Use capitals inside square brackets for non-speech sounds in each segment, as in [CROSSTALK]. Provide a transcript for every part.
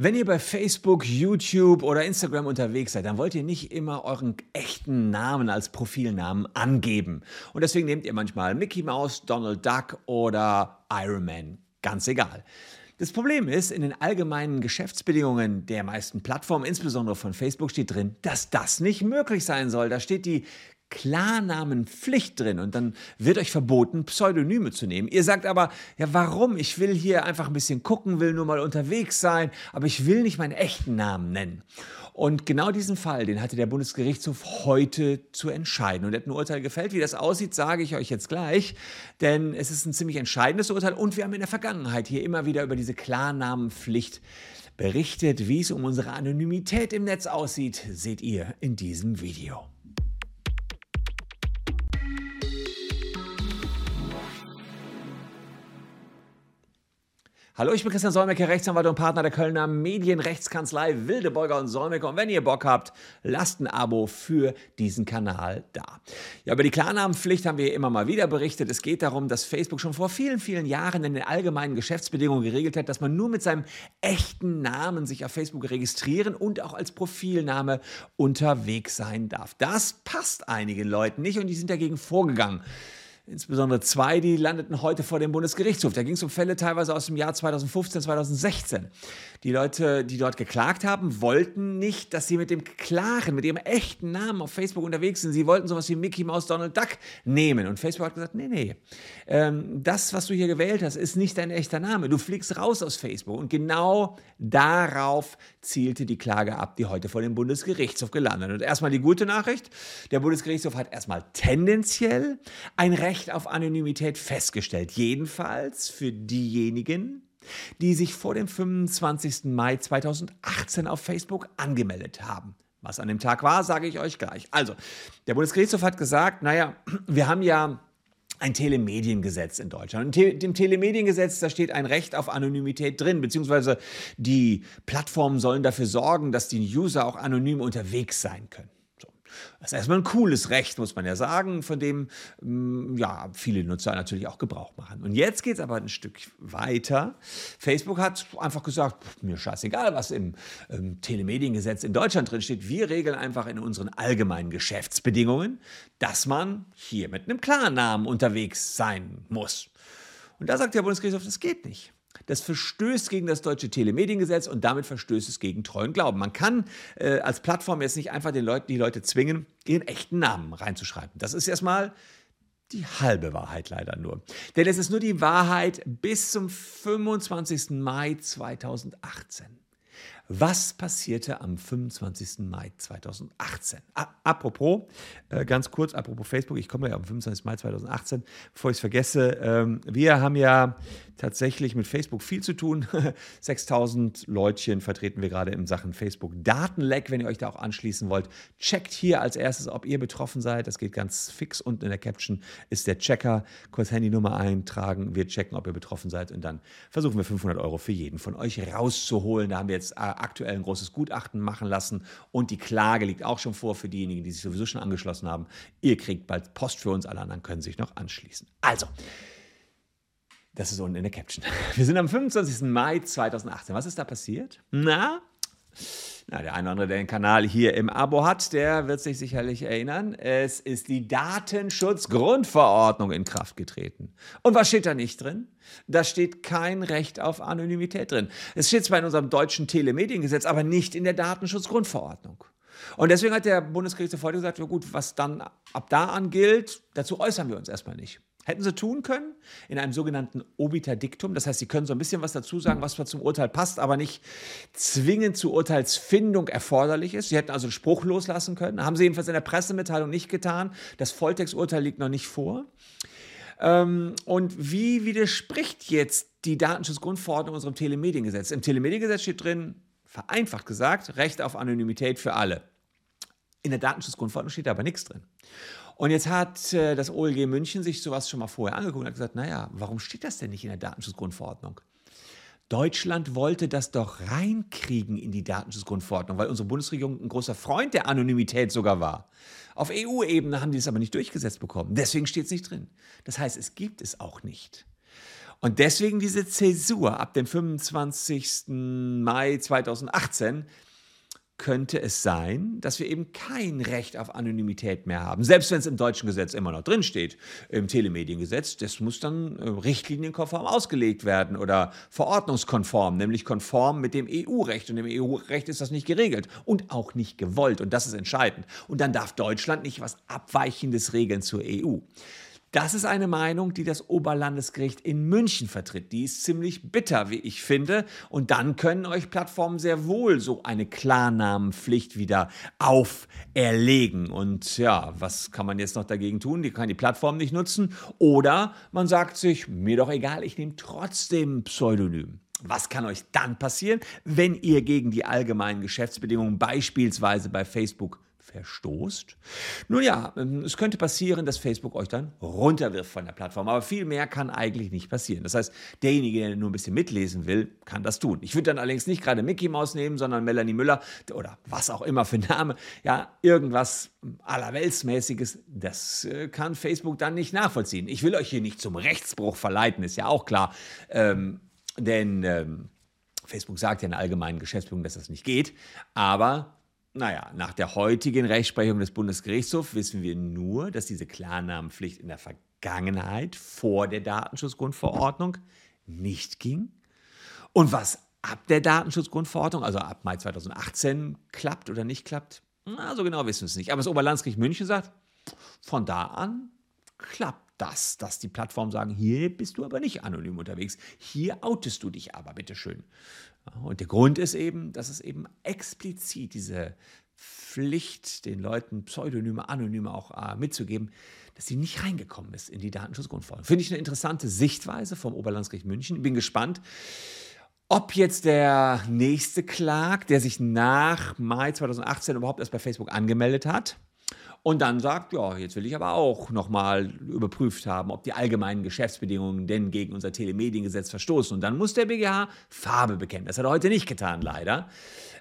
Wenn ihr bei Facebook, YouTube oder Instagram unterwegs seid, dann wollt ihr nicht immer euren echten Namen als Profilnamen angeben. Und deswegen nehmt ihr manchmal Mickey Mouse, Donald Duck oder Iron Man. Ganz egal. Das Problem ist, in den allgemeinen Geschäftsbedingungen der meisten Plattformen, insbesondere von Facebook, steht drin, dass das nicht möglich sein soll. Da steht die Klarnamenpflicht drin und dann wird euch verboten, Pseudonyme zu nehmen. Ihr sagt aber, ja, warum? Ich will hier einfach ein bisschen gucken, will nur mal unterwegs sein, aber ich will nicht meinen echten Namen nennen. Und genau diesen Fall, den hatte der Bundesgerichtshof heute zu entscheiden. Und ein Urteil gefällt. Wie das aussieht, sage ich euch jetzt gleich, denn es ist ein ziemlich entscheidendes Urteil und wir haben in der Vergangenheit hier immer wieder über diese Klarnamenpflicht berichtet. Wie es um unsere Anonymität im Netz aussieht, seht ihr in diesem Video. Hallo, ich bin Christian Solmecke, Rechtsanwalt und Partner der Kölner Medienrechtskanzlei Wildebeuger und Solmecke. Und wenn ihr Bock habt, lasst ein Abo für diesen Kanal da. Ja, über die Klarnamenpflicht haben wir immer mal wieder berichtet. Es geht darum, dass Facebook schon vor vielen, vielen Jahren in den allgemeinen Geschäftsbedingungen geregelt hat, dass man nur mit seinem echten Namen sich auf Facebook registrieren und auch als Profilname unterwegs sein darf. Das passt einigen Leuten nicht und die sind dagegen vorgegangen. Insbesondere zwei, die landeten heute vor dem Bundesgerichtshof. Da ging es um Fälle teilweise aus dem Jahr 2015, 2016. Die Leute, die dort geklagt haben, wollten nicht, dass sie mit dem klaren, mit ihrem echten Namen auf Facebook unterwegs sind. Sie wollten sowas wie Mickey Mouse Donald Duck nehmen. Und Facebook hat gesagt, nee, nee, ähm, das, was du hier gewählt hast, ist nicht dein echter Name. Du fliegst raus aus Facebook. Und genau darauf zielte die Klage ab, die heute vor dem Bundesgerichtshof gelandet. Und erstmal die gute Nachricht, der Bundesgerichtshof hat erstmal tendenziell ein Recht Recht auf Anonymität festgestellt. Jedenfalls für diejenigen, die sich vor dem 25. Mai 2018 auf Facebook angemeldet haben. Was an dem Tag war, sage ich euch gleich. Also, der Bundesgerichtshof hat gesagt, naja, [CLEARS THROAT] wir haben ja ein Telemediengesetz in Deutschland. Und im Telemediengesetz, da steht ein Recht auf Anonymität drin, beziehungsweise die Plattformen sollen dafür sorgen, dass die User auch anonym unterwegs sein können. Das ist erstmal ein cooles Recht, muss man ja sagen, von dem mm, ja, viele Nutzer natürlich auch Gebrauch machen. Und jetzt geht es aber ein Stück weiter. Facebook hat einfach gesagt, mir scheißegal, was im, im Telemediengesetz in Deutschland drin steht. Wir regeln einfach in unseren allgemeinen Geschäftsbedingungen, dass man hier mit einem Klarnamen unterwegs sein muss. Und da sagt der Bundesgerichtshof, das geht nicht. Das verstößt gegen das deutsche Telemediengesetz und damit verstößt es gegen treuen Glauben. Man kann äh, als Plattform jetzt nicht einfach den Leuten, die Leute zwingen, ihren echten Namen reinzuschreiben. Das ist erstmal die halbe Wahrheit leider nur. Denn es ist nur die Wahrheit bis zum 25. Mai 2018. Was passierte am 25. Mai 2018? A apropos, äh, ganz kurz, apropos Facebook, ich komme ja am 25. Mai 2018, bevor ich es vergesse, ähm, wir haben ja tatsächlich mit Facebook viel zu tun. [LAUGHS] 6000 Leutchen vertreten wir gerade in Sachen Facebook Datenleck. Wenn ihr euch da auch anschließen wollt, checkt hier als erstes, ob ihr betroffen seid. Das geht ganz fix. Unten in der Caption ist der Checker. Kurz Handynummer eintragen. Wir checken, ob ihr betroffen seid und dann versuchen wir 500 Euro für jeden von euch rauszuholen. Da haben wir jetzt äh, aktuell ein großes Gutachten machen lassen und die Klage liegt auch schon vor für diejenigen, die sich sowieso schon angeschlossen haben. Ihr kriegt bald Post für uns, alle anderen können sich noch anschließen. Also, das ist unten in der Caption. Wir sind am 25. Mai 2018. Was ist da passiert? Na? Na, der eine oder andere, der den Kanal hier im Abo hat, der wird sich sicherlich erinnern. Es ist die Datenschutzgrundverordnung in Kraft getreten. Und was steht da nicht drin? Da steht kein Recht auf Anonymität drin. Es steht zwar in unserem deutschen Telemediengesetz, aber nicht in der Datenschutzgrundverordnung. Und deswegen hat der Bundesgerichtshof heute gesagt, ja gut, was dann ab da an gilt, dazu äußern wir uns erstmal nicht. Hätten sie tun können in einem sogenannten Obiter Dictum. Das heißt, sie können so ein bisschen was dazu sagen, was zum Urteil passt, aber nicht zwingend zur Urteilsfindung erforderlich ist. Sie hätten also einen Spruch loslassen können. Haben sie jedenfalls in der Pressemitteilung nicht getan. Das Volltexturteil liegt noch nicht vor. Ähm, und wie widerspricht jetzt die Datenschutzgrundverordnung unserem Telemediengesetz? Im Telemediengesetz steht drin, vereinfacht gesagt, Recht auf Anonymität für alle. In der Datenschutzgrundverordnung steht da aber nichts drin. Und jetzt hat äh, das OLG München sich sowas schon mal vorher angeguckt und hat gesagt, naja, warum steht das denn nicht in der Datenschutzgrundverordnung? Deutschland wollte das doch reinkriegen in die Datenschutzgrundverordnung, weil unsere Bundesregierung ein großer Freund der Anonymität sogar war. Auf EU-Ebene haben die es aber nicht durchgesetzt bekommen. Deswegen steht es nicht drin. Das heißt, es gibt es auch nicht. Und deswegen diese Zäsur ab dem 25. Mai 2018 könnte es sein, dass wir eben kein Recht auf Anonymität mehr haben. Selbst wenn es im deutschen Gesetz immer noch drinsteht, im Telemediengesetz, das muss dann äh, richtlinienkonform ausgelegt werden oder verordnungskonform, nämlich konform mit dem EU-Recht. Und im EU-Recht ist das nicht geregelt und auch nicht gewollt. Und das ist entscheidend. Und dann darf Deutschland nicht was Abweichendes regeln zur EU. Das ist eine Meinung, die das Oberlandesgericht in München vertritt. Die ist ziemlich bitter, wie ich finde. Und dann können euch Plattformen sehr wohl so eine Klarnamenpflicht wieder auferlegen. Und ja, was kann man jetzt noch dagegen tun? Die kann die Plattform nicht nutzen. Oder man sagt sich, mir doch egal, ich nehme trotzdem Pseudonym. Was kann euch dann passieren, wenn ihr gegen die allgemeinen Geschäftsbedingungen beispielsweise bei Facebook verstoßt? Nun ja, ähm, es könnte passieren, dass Facebook euch dann runterwirft von der Plattform, aber viel mehr kann eigentlich nicht passieren. Das heißt, derjenige, der nur ein bisschen mitlesen will, kann das tun. Ich würde dann allerdings nicht gerade Mickey Mouse nehmen, sondern Melanie Müller oder was auch immer für Name, ja, irgendwas allerweltsmäßiges, das äh, kann Facebook dann nicht nachvollziehen. Ich will euch hier nicht zum Rechtsbruch verleiten, ist ja auch klar, ähm, denn ähm, Facebook sagt ja in allgemeinen Geschäftsbedingungen, dass das nicht geht, aber naja, nach der heutigen Rechtsprechung des Bundesgerichtshofs wissen wir nur, dass diese Klarnamenpflicht in der Vergangenheit vor der Datenschutzgrundverordnung nicht ging. Und was ab der Datenschutzgrundverordnung, also ab Mai 2018, klappt oder nicht klappt, na, so genau wissen wir es nicht. Aber das Oberlandesgericht München sagt, von da an klappt das, dass die Plattformen sagen, hier bist du aber nicht anonym unterwegs, hier outest du dich aber, bitteschön. Und der Grund ist eben, dass es eben explizit diese Pflicht, den Leuten Pseudonyme, Anonyme auch äh, mitzugeben, dass sie nicht reingekommen ist in die Datenschutzgrundverordnung. Finde ich eine interessante Sichtweise vom Oberlandesgericht München. Bin gespannt, ob jetzt der nächste Klag, der sich nach Mai 2018 überhaupt erst bei Facebook angemeldet hat, und dann sagt, ja, jetzt will ich aber auch nochmal überprüft haben, ob die allgemeinen Geschäftsbedingungen denn gegen unser Telemediengesetz verstoßen. Und dann muss der BGH Farbe bekennen. Das hat er heute nicht getan, leider.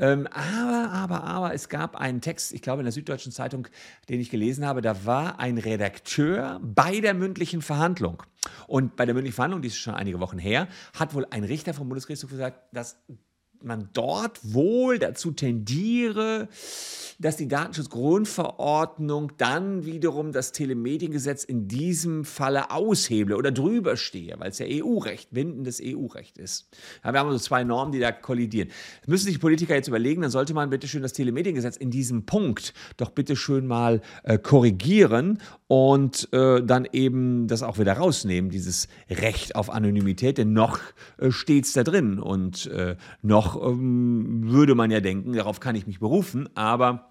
Ähm, aber, aber, aber, es gab einen Text, ich glaube in der Süddeutschen Zeitung, den ich gelesen habe, da war ein Redakteur bei der mündlichen Verhandlung. Und bei der mündlichen Verhandlung, die ist schon einige Wochen her, hat wohl ein Richter vom Bundesgerichtshof gesagt, dass man dort wohl dazu tendiere, dass die Datenschutzgrundverordnung dann wiederum das Telemediengesetz in diesem Falle ausheble oder drüber stehe, weil es ja EU-Recht, bindendes EU-Recht ist. Ja, wir haben also zwei Normen, die da kollidieren. Das müssen sich Politiker jetzt überlegen, dann sollte man bitte schön das Telemediengesetz in diesem Punkt doch bitte schön mal äh, korrigieren und äh, dann eben das auch wieder rausnehmen, dieses Recht auf Anonymität, denn noch äh, steht es da drin und äh, noch ähm, würde man ja denken, darauf kann ich mich berufen, aber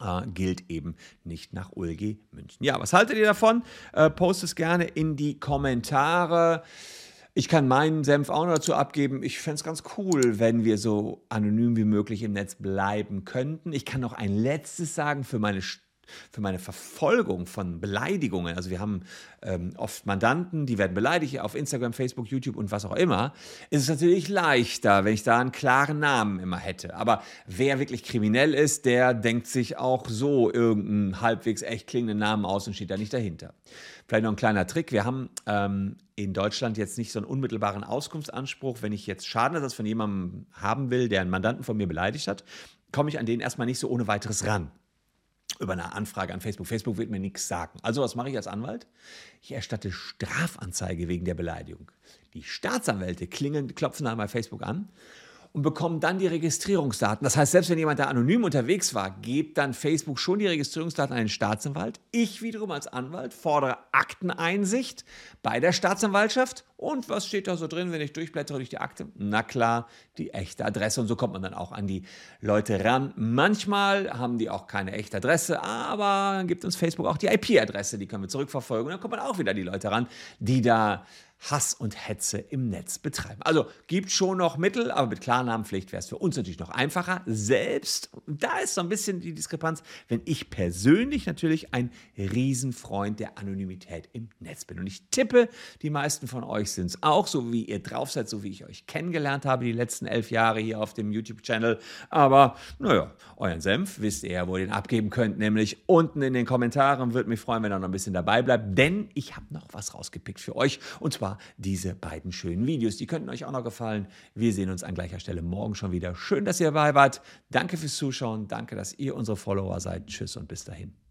äh, gilt eben nicht nach Ulgi München. Ja, was haltet ihr davon? Äh, post es gerne in die Kommentare. Ich kann meinen Senf auch noch dazu abgeben. Ich fände es ganz cool, wenn wir so anonym wie möglich im Netz bleiben könnten. Ich kann noch ein letztes sagen für meine für meine Verfolgung von Beleidigungen. Also wir haben ähm, oft Mandanten, die werden beleidigt auf Instagram, Facebook, YouTube und was auch immer. Ist es natürlich leichter, wenn ich da einen klaren Namen immer hätte. Aber wer wirklich kriminell ist, der denkt sich auch so irgendeinen halbwegs echt klingenden Namen aus und steht da nicht dahinter. Vielleicht noch ein kleiner Trick. Wir haben ähm, in Deutschland jetzt nicht so einen unmittelbaren Auskunftsanspruch. Wenn ich jetzt Schadenersatz von jemandem haben will, der einen Mandanten von mir beleidigt hat, komme ich an den erstmal nicht so ohne weiteres ran über eine Anfrage an Facebook. Facebook wird mir nichts sagen. Also was mache ich als Anwalt? Ich erstatte Strafanzeige wegen der Beleidigung. Die Staatsanwälte klingeln, klopfen bei Facebook an und bekommen dann die Registrierungsdaten. Das heißt, selbst wenn jemand da anonym unterwegs war, gibt dann Facebook schon die Registrierungsdaten an den Staatsanwalt. Ich wiederum als Anwalt fordere Akteneinsicht bei der Staatsanwaltschaft. Und was steht da so drin, wenn ich durchblättere durch die Akte? Na klar, die echte Adresse. Und so kommt man dann auch an die Leute ran. Manchmal haben die auch keine echte Adresse, aber dann gibt uns Facebook auch die IP-Adresse. Die können wir zurückverfolgen. Und dann kommt man auch wieder an die Leute ran, die da Hass und Hetze im Netz betreiben. Also gibt schon noch Mittel, aber mit Klarnamenpflicht wäre es für uns natürlich noch einfacher. Selbst, da ist so ein bisschen die Diskrepanz, wenn ich persönlich natürlich ein Riesenfreund der Anonymität im Netz bin. Und ich tippe, die meisten von euch sind es auch, so wie ihr drauf seid, so wie ich euch kennengelernt habe die letzten elf Jahre hier auf dem YouTube-Channel. Aber naja, euren Senf wisst ihr ja, wo ihr den abgeben könnt, nämlich unten in den Kommentaren. Würde mich freuen, wenn ihr noch ein bisschen dabei bleibt, denn ich habe noch was rausgepickt für euch. Und zwar diese beiden schönen Videos. Die könnten euch auch noch gefallen. Wir sehen uns an gleicher Stelle morgen schon wieder. Schön, dass ihr dabei wart. Danke fürs Zuschauen. Danke, dass ihr unsere Follower seid. Tschüss und bis dahin.